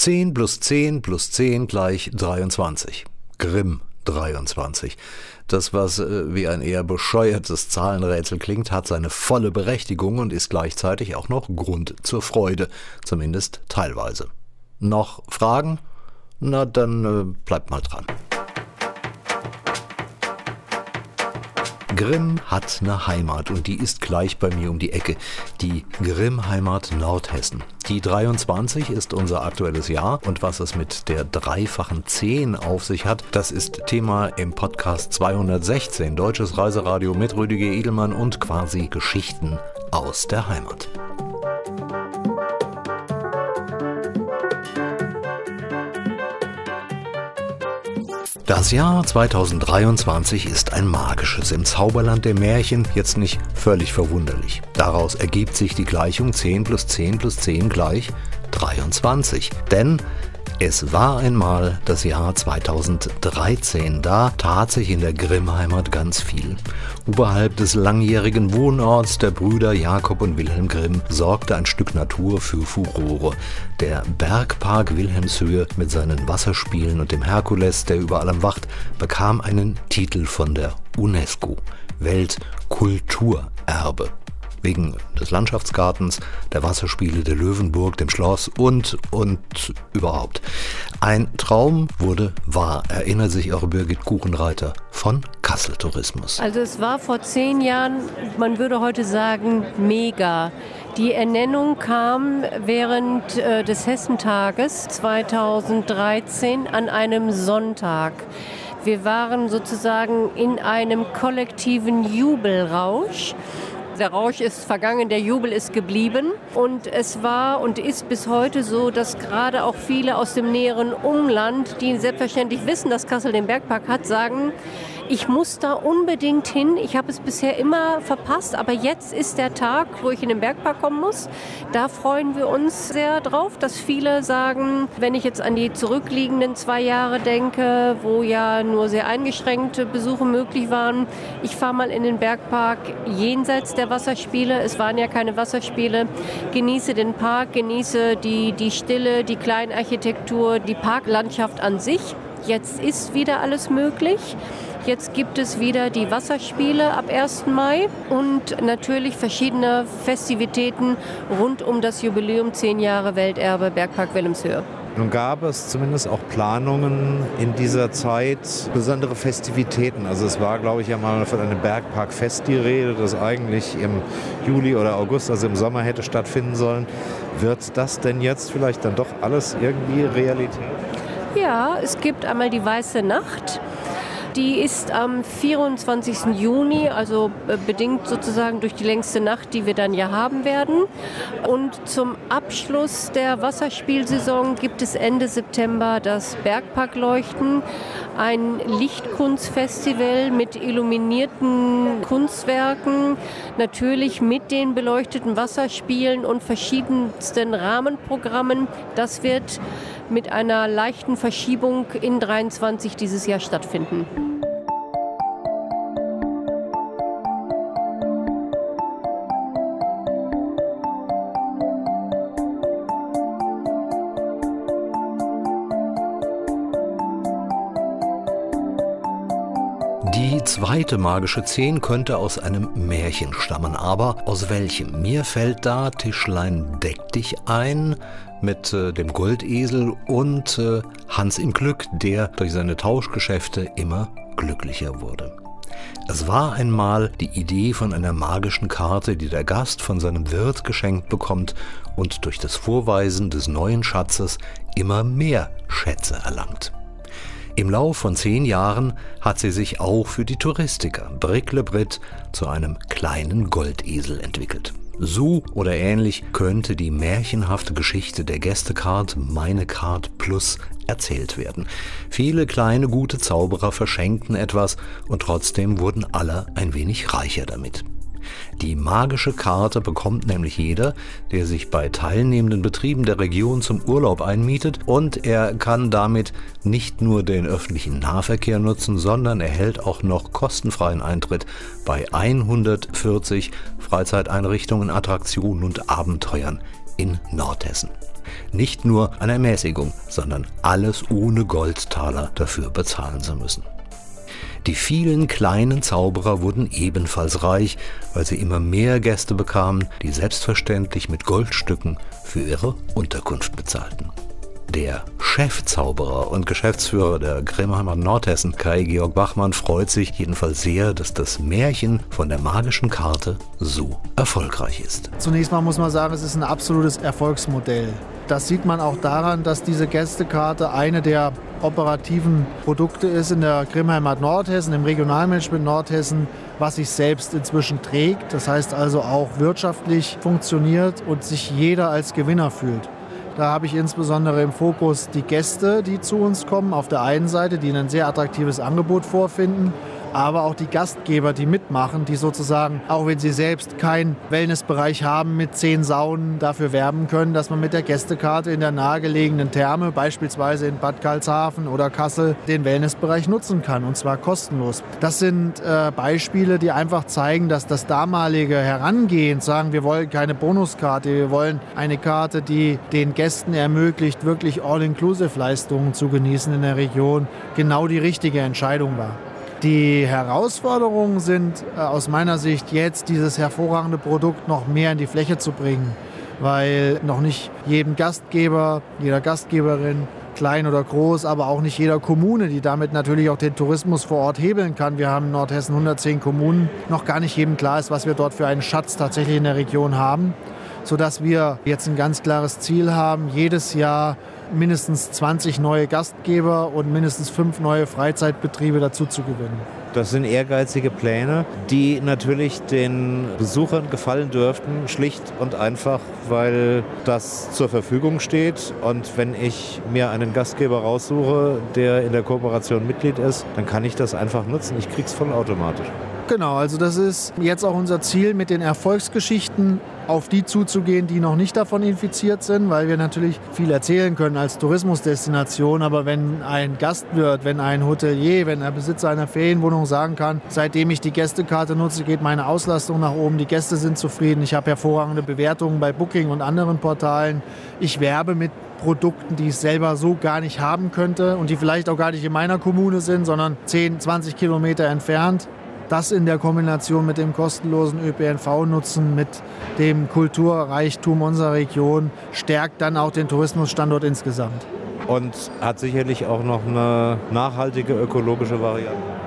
10 plus 10 plus 10 gleich 23. Grimm 23. Das, was äh, wie ein eher bescheuertes Zahlenrätsel klingt, hat seine volle Berechtigung und ist gleichzeitig auch noch Grund zur Freude, zumindest teilweise. Noch Fragen? Na, dann äh, bleibt mal dran. Grimm hat eine Heimat und die ist gleich bei mir um die Ecke. Die Grimm-Heimat Nordhessen. Die 23 ist unser aktuelles Jahr und was es mit der dreifachen 10 auf sich hat, das ist Thema im Podcast 216 Deutsches Reiseradio mit Rüdiger Edelmann und quasi Geschichten aus der Heimat. Das Jahr 2023 ist ein magisches im Zauberland der Märchen, jetzt nicht völlig verwunderlich. Daraus ergibt sich die Gleichung 10 plus 10 plus 10 gleich 23. Denn es war einmal das Jahr 2013, da tat sich in der Grimmheimat ganz viel. Oberhalb des langjährigen Wohnorts der Brüder Jakob und Wilhelm Grimm sorgte ein Stück Natur für Furore. Der Bergpark Wilhelmshöhe mit seinen Wasserspielen und dem Herkules, der über allem wacht, bekam einen Titel von der UNESCO Weltkulturerbe wegen des Landschaftsgartens, der Wasserspiele, der Löwenburg, dem Schloss und, und überhaupt. Ein Traum wurde wahr, erinnert sich auch Birgit Kuchenreiter von Kassel Tourismus. Also es war vor zehn Jahren, man würde heute sagen, mega. Die Ernennung kam während äh, des Hessentages 2013 an einem Sonntag. Wir waren sozusagen in einem kollektiven Jubelrausch der Rausch ist vergangen, der Jubel ist geblieben. Und es war und ist bis heute so, dass gerade auch viele aus dem näheren Umland, die selbstverständlich wissen, dass Kassel den Bergpark hat, sagen, ich muss da unbedingt hin. Ich habe es bisher immer verpasst, aber jetzt ist der Tag, wo ich in den Bergpark kommen muss. Da freuen wir uns sehr drauf, dass viele sagen, wenn ich jetzt an die zurückliegenden zwei Jahre denke, wo ja nur sehr eingeschränkte Besuche möglich waren, ich fahre mal in den Bergpark jenseits der Wasserspiele. Es waren ja keine Wasserspiele. Genieße den Park, genieße die, die Stille, die Kleinarchitektur, die Parklandschaft an sich. Jetzt ist wieder alles möglich. Jetzt gibt es wieder die Wasserspiele ab 1. Mai und natürlich verschiedene Festivitäten rund um das Jubiläum 10 Jahre Welterbe Bergpark Wilhelmshöhe. Nun gab es zumindest auch Planungen in dieser Zeit, besondere Festivitäten. Also es war, glaube ich, ja mal von einem Bergparkfest die Rede, das eigentlich im Juli oder August, also im Sommer hätte stattfinden sollen. Wird das denn jetzt vielleicht dann doch alles irgendwie Realität? Ja, es gibt einmal die Weiße Nacht. Die ist am 24. Juni, also äh, bedingt sozusagen durch die längste Nacht, die wir dann ja haben werden. Und zum Abschluss der Wasserspielsaison gibt es Ende September das Bergparkleuchten, ein Lichtkunstfestival mit illuminierten Kunstwerken, natürlich mit den beleuchteten Wasserspielen und verschiedensten Rahmenprogrammen. Das wird mit einer leichten Verschiebung in 23 dieses Jahr stattfinden. Zweite magische Zehn könnte aus einem Märchen stammen, aber aus welchem? Mir fällt da Tischlein deck dich ein mit äh, dem Goldesel und äh, Hans im Glück, der durch seine Tauschgeschäfte immer glücklicher wurde. Es war einmal die Idee von einer magischen Karte, die der Gast von seinem Wirt geschenkt bekommt und durch das Vorweisen des neuen Schatzes immer mehr Schätze erlangt. Im Lauf von zehn Jahren hat sie sich auch für die Touristiker Brick le Brit zu einem kleinen Goldesel entwickelt. So oder ähnlich könnte die märchenhafte Geschichte der Gästecard Meine Card Plus erzählt werden. Viele kleine gute Zauberer verschenkten etwas und trotzdem wurden alle ein wenig reicher damit. Die magische Karte bekommt nämlich jeder, der sich bei teilnehmenden Betrieben der Region zum Urlaub einmietet und er kann damit nicht nur den öffentlichen Nahverkehr nutzen, sondern erhält auch noch kostenfreien Eintritt bei 140 Freizeiteinrichtungen, Attraktionen und Abenteuern in Nordhessen. nicht nur eine Ermäßigung, sondern alles ohne Goldtaler dafür bezahlen zu müssen. Die vielen kleinen Zauberer wurden ebenfalls reich, weil sie immer mehr Gäste bekamen, die selbstverständlich mit Goldstücken für ihre Unterkunft bezahlten. Der Chefzauberer und Geschäftsführer der Grimheimer Nordhessen, Kai Georg Bachmann, freut sich jedenfalls sehr, dass das Märchen von der magischen Karte so erfolgreich ist. Zunächst mal muss man sagen, es ist ein absolutes Erfolgsmodell. Das sieht man auch daran, dass diese Gästekarte eine der operativen Produkte ist in der Grimmheimat Nordhessen, im Regionalmanagement Nordhessen, was sich selbst inzwischen trägt. Das heißt also auch wirtschaftlich funktioniert und sich jeder als Gewinner fühlt. Da habe ich insbesondere im Fokus die Gäste, die zu uns kommen, auf der einen Seite, die ein sehr attraktives Angebot vorfinden aber auch die Gastgeber, die mitmachen, die sozusagen, auch wenn sie selbst keinen Wellnessbereich haben mit zehn Saunen, dafür werben können, dass man mit der Gästekarte in der nahegelegenen Therme, beispielsweise in Bad Karlshafen oder Kassel, den Wellnessbereich nutzen kann und zwar kostenlos. Das sind äh, Beispiele, die einfach zeigen, dass das damalige Herangehen, sagen wir wollen keine Bonuskarte, wir wollen eine Karte, die den Gästen ermöglicht, wirklich All-Inclusive-Leistungen zu genießen in der Region, genau die richtige Entscheidung war. Die Herausforderungen sind äh, aus meiner Sicht jetzt, dieses hervorragende Produkt noch mehr in die Fläche zu bringen, weil noch nicht jedem Gastgeber, jeder Gastgeberin, klein oder groß, aber auch nicht jeder Kommune, die damit natürlich auch den Tourismus vor Ort hebeln kann. Wir haben in Nordhessen 110 Kommunen, noch gar nicht jedem klar ist, was wir dort für einen Schatz tatsächlich in der Region haben, sodass wir jetzt ein ganz klares Ziel haben, jedes Jahr mindestens 20 neue Gastgeber und mindestens fünf neue Freizeitbetriebe dazu zu gewinnen. Das sind ehrgeizige Pläne, die natürlich den Besuchern gefallen dürften, schlicht und einfach, weil das zur Verfügung steht. Und wenn ich mir einen Gastgeber raussuche, der in der Kooperation Mitglied ist, dann kann ich das einfach nutzen. Ich krieg's vollautomatisch. Genau, also das ist jetzt auch unser Ziel mit den Erfolgsgeschichten auf die zuzugehen, die noch nicht davon infiziert sind, weil wir natürlich viel erzählen können als Tourismusdestination. Aber wenn ein Gastwirt, wenn ein Hotelier, wenn der Besitzer einer Ferienwohnung sagen kann, seitdem ich die Gästekarte nutze, geht meine Auslastung nach oben, die Gäste sind zufrieden, ich habe hervorragende Bewertungen bei Booking und anderen Portalen, ich werbe mit Produkten, die ich selber so gar nicht haben könnte und die vielleicht auch gar nicht in meiner Kommune sind, sondern 10, 20 Kilometer entfernt das in der Kombination mit dem kostenlosen ÖPNV-Nutzen, mit dem Kulturreichtum unserer Region, stärkt dann auch den Tourismusstandort insgesamt. Und hat sicherlich auch noch eine nachhaltige ökologische Variante.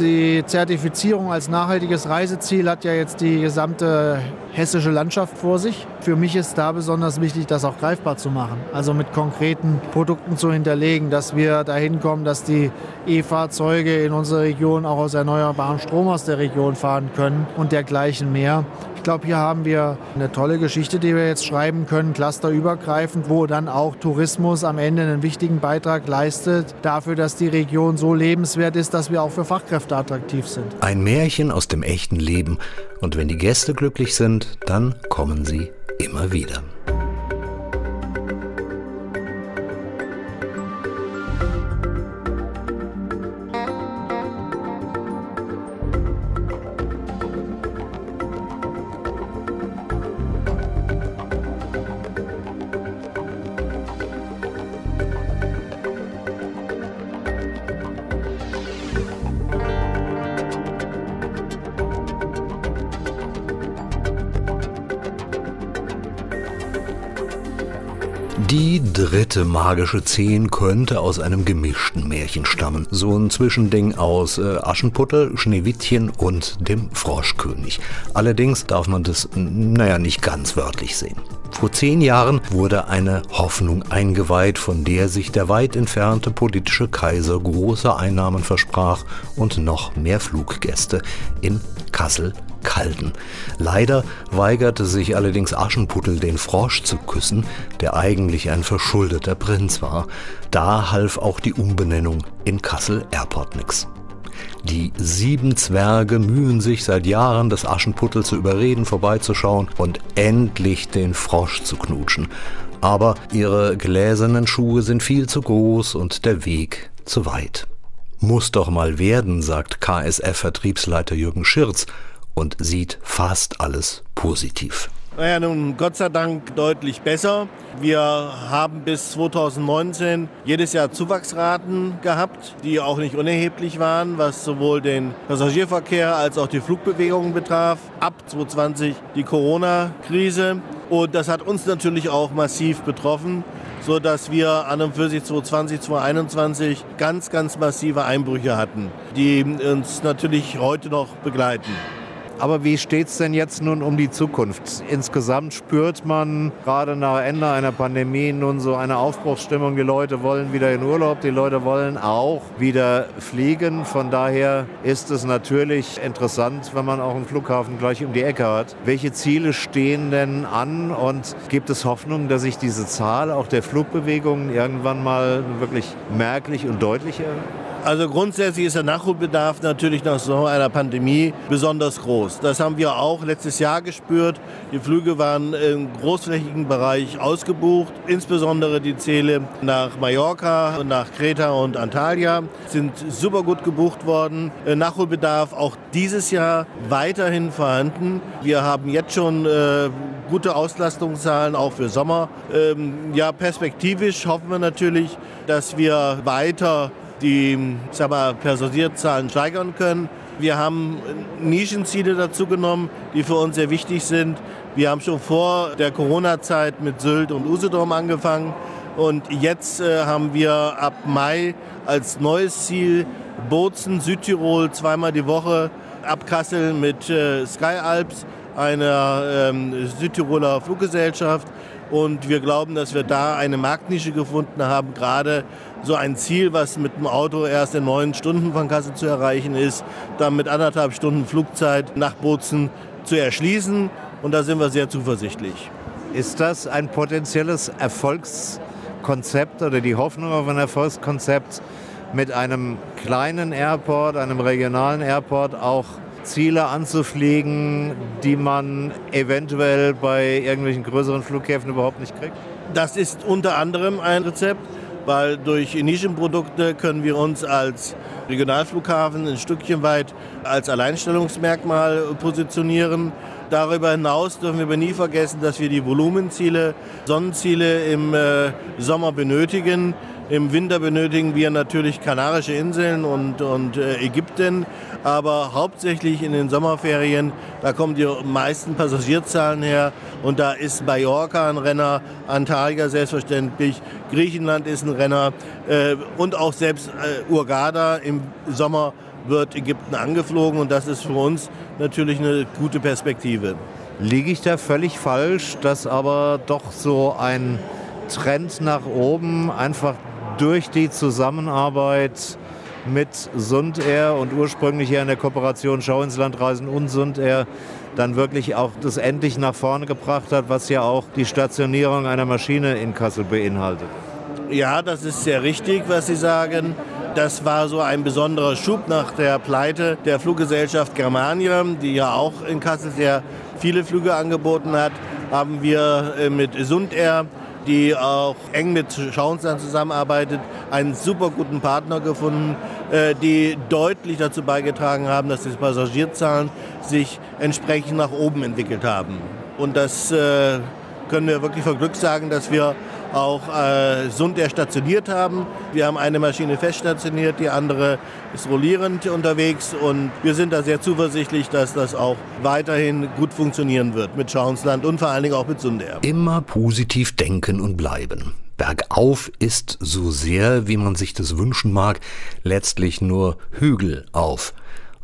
Die Zertifizierung als nachhaltiges Reiseziel hat ja jetzt die gesamte hessische Landschaft vor sich. Für mich ist da besonders wichtig, das auch greifbar zu machen. Also mit konkreten Produkten zu hinterlegen, dass wir dahin kommen, dass die E-Fahrzeuge in unserer Region auch aus erneuerbarem Strom aus der Region fahren können und dergleichen mehr. Ich glaube, hier haben wir eine tolle Geschichte, die wir jetzt schreiben können, clusterübergreifend, wo dann auch Tourismus am Ende einen wichtigen Beitrag leistet dafür, dass die Region so lebenswert ist, dass wir auch für Fachkräfte attraktiv sind. Ein Märchen aus dem echten Leben. Und wenn die Gäste glücklich sind, dann kommen sie immer wieder. Die dritte magische Zehn könnte aus einem gemischten Märchen stammen. So ein Zwischending aus äh, Aschenputtel, Schneewittchen und dem Froschkönig. Allerdings darf man das, naja, nicht ganz wörtlich sehen. Vor zehn Jahren wurde eine Hoffnung eingeweiht, von der sich der weit entfernte politische Kaiser große Einnahmen versprach und noch mehr Fluggäste in Kassel Kalten. Leider weigerte sich allerdings Aschenputtel, den Frosch zu küssen, der eigentlich ein verschuldeter Prinz war. Da half auch die Umbenennung in Kassel Airport nix. Die sieben Zwerge mühen sich seit Jahren, das Aschenputtel zu überreden, vorbeizuschauen und endlich den Frosch zu knutschen. Aber ihre gläsernen Schuhe sind viel zu groß und der Weg zu weit. Muss doch mal werden, sagt KSF-Vertriebsleiter Jürgen Schirz und sieht fast alles positiv. Naja, nun Gott sei Dank deutlich besser. Wir haben bis 2019 jedes Jahr Zuwachsraten gehabt, die auch nicht unerheblich waren, was sowohl den Passagierverkehr als auch die Flugbewegungen betraf. Ab 2020 die Corona-Krise. Und das hat uns natürlich auch massiv betroffen, sodass wir an und für sich 2020, 2021 ganz, ganz massive Einbrüche hatten, die uns natürlich heute noch begleiten. Aber wie steht es denn jetzt nun um die Zukunft? Insgesamt spürt man gerade nach Ende einer Pandemie nun so eine Aufbruchsstimmung. Die Leute wollen wieder in Urlaub, die Leute wollen auch wieder fliegen. Von daher ist es natürlich interessant, wenn man auch einen Flughafen gleich um die Ecke hat. Welche Ziele stehen denn an und gibt es Hoffnung, dass sich diese Zahl auch der Flugbewegungen irgendwann mal wirklich merklich und deutlich erhöht? Also grundsätzlich ist der Nachholbedarf natürlich nach so einer Pandemie besonders groß. Das haben wir auch letztes Jahr gespürt. Die Flüge waren im großflächigen Bereich ausgebucht. Insbesondere die Ziele nach Mallorca, nach Kreta und Antalya sind super gut gebucht worden. Nachholbedarf auch dieses Jahr weiterhin vorhanden. Wir haben jetzt schon äh, gute Auslastungszahlen auch für Sommer. Ähm, ja, perspektivisch hoffen wir natürlich, dass wir weiter die sag mal, Passagierzahlen steigern können. Wir haben Nischenziele dazu genommen, die für uns sehr wichtig sind. Wir haben schon vor der Corona-Zeit mit Sylt und Usedom angefangen. Und jetzt äh, haben wir ab Mai als neues Ziel Bozen, Südtirol zweimal die Woche, ab Kassel mit äh, Sky Alps, einer ähm, Südtiroler Fluggesellschaft. Und wir glauben, dass wir da eine Marktnische gefunden haben, gerade so ein Ziel, was mit dem Auto erst in neun Stunden von Kassel zu erreichen ist, dann mit anderthalb Stunden Flugzeit nach Bozen zu erschließen. Und da sind wir sehr zuversichtlich. Ist das ein potenzielles Erfolgskonzept oder die Hoffnung auf ein Erfolgskonzept, mit einem kleinen Airport, einem regionalen Airport auch Ziele anzufliegen, die man eventuell bei irgendwelchen größeren Flughäfen überhaupt nicht kriegt? Das ist unter anderem ein Rezept, weil durch Nischenprodukte können wir uns als Regionalflughafen ein Stückchen weit als Alleinstellungsmerkmal positionieren. Darüber hinaus dürfen wir aber nie vergessen, dass wir die Volumenziele, Sonnenziele im äh, Sommer benötigen. Im Winter benötigen wir natürlich Kanarische Inseln und, und äh, Ägypten, aber hauptsächlich in den Sommerferien, da kommen die meisten Passagierzahlen her und da ist Mallorca ein Renner, Antalya selbstverständlich, Griechenland ist ein Renner äh, und auch selbst äh, Urgada im Sommer wird Ägypten angeflogen und das ist für uns natürlich eine gute Perspektive. Liege ich da völlig falsch, dass aber doch so ein Trend nach oben einfach durch die Zusammenarbeit mit Sund Air und ursprünglich hier in der Kooperation Schau ins Land reisen und Sund Air dann wirklich auch das endlich nach vorne gebracht hat, was ja auch die Stationierung einer Maschine in Kassel beinhaltet. Ja, das ist sehr richtig, was Sie sagen. Das war so ein besonderer Schub nach der Pleite der Fluggesellschaft Germania, die ja auch in Kassel sehr viele Flüge angeboten hat, haben wir äh, mit Sund Air die auch eng mit Schauensland zusammenarbeitet, einen super guten Partner gefunden, äh, die deutlich dazu beigetragen haben, dass die Passagierzahlen sich entsprechend nach oben entwickelt haben. Und das äh, können wir wirklich vor Glück sagen, dass wir auch äh, Sund stationiert haben. Wir haben eine Maschine fest stationiert, die andere ist rollierend unterwegs und wir sind da sehr zuversichtlich, dass das auch weiterhin gut funktionieren wird mit Schauensland und vor allen Dingen auch mit Sunder. Immer positiv denken und bleiben. Bergauf ist so sehr, wie man sich das wünschen mag, letztlich nur Hügel auf.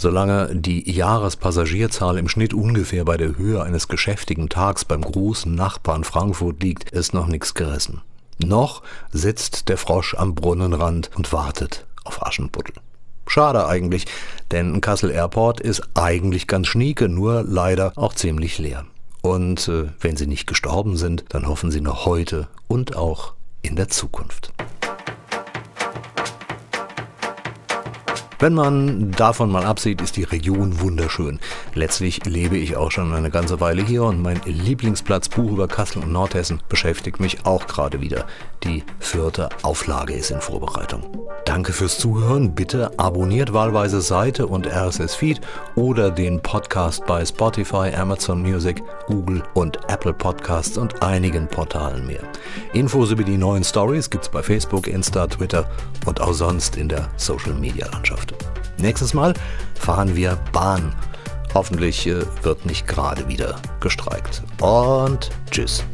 Solange die Jahrespassagierzahl im Schnitt ungefähr bei der Höhe eines geschäftigen Tags beim großen Nachbarn Frankfurt liegt, ist noch nichts gerissen. Noch sitzt der Frosch am Brunnenrand und wartet auf Aschenputtel. Schade eigentlich, denn Kassel Airport ist eigentlich ganz schnieke, nur leider auch ziemlich leer. Und äh, wenn sie nicht gestorben sind, dann hoffen sie noch heute und auch in der Zukunft. Wenn man davon mal absieht, ist die Region wunderschön. Letztlich lebe ich auch schon eine ganze Weile hier und mein Lieblingsplatz Buch über Kassel und Nordhessen beschäftigt mich auch gerade wieder. Die vierte Auflage ist in Vorbereitung. Danke fürs Zuhören. Bitte abonniert wahlweise Seite und RSS-Feed oder den Podcast bei Spotify, Amazon Music, Google und Apple Podcasts und einigen Portalen mehr. Infos über die neuen Stories gibt's bei Facebook, Insta, Twitter und auch sonst in der Social-Media-Landschaft. Nächstes Mal fahren wir Bahn. Hoffentlich äh, wird nicht gerade wieder gestreikt. Und tschüss.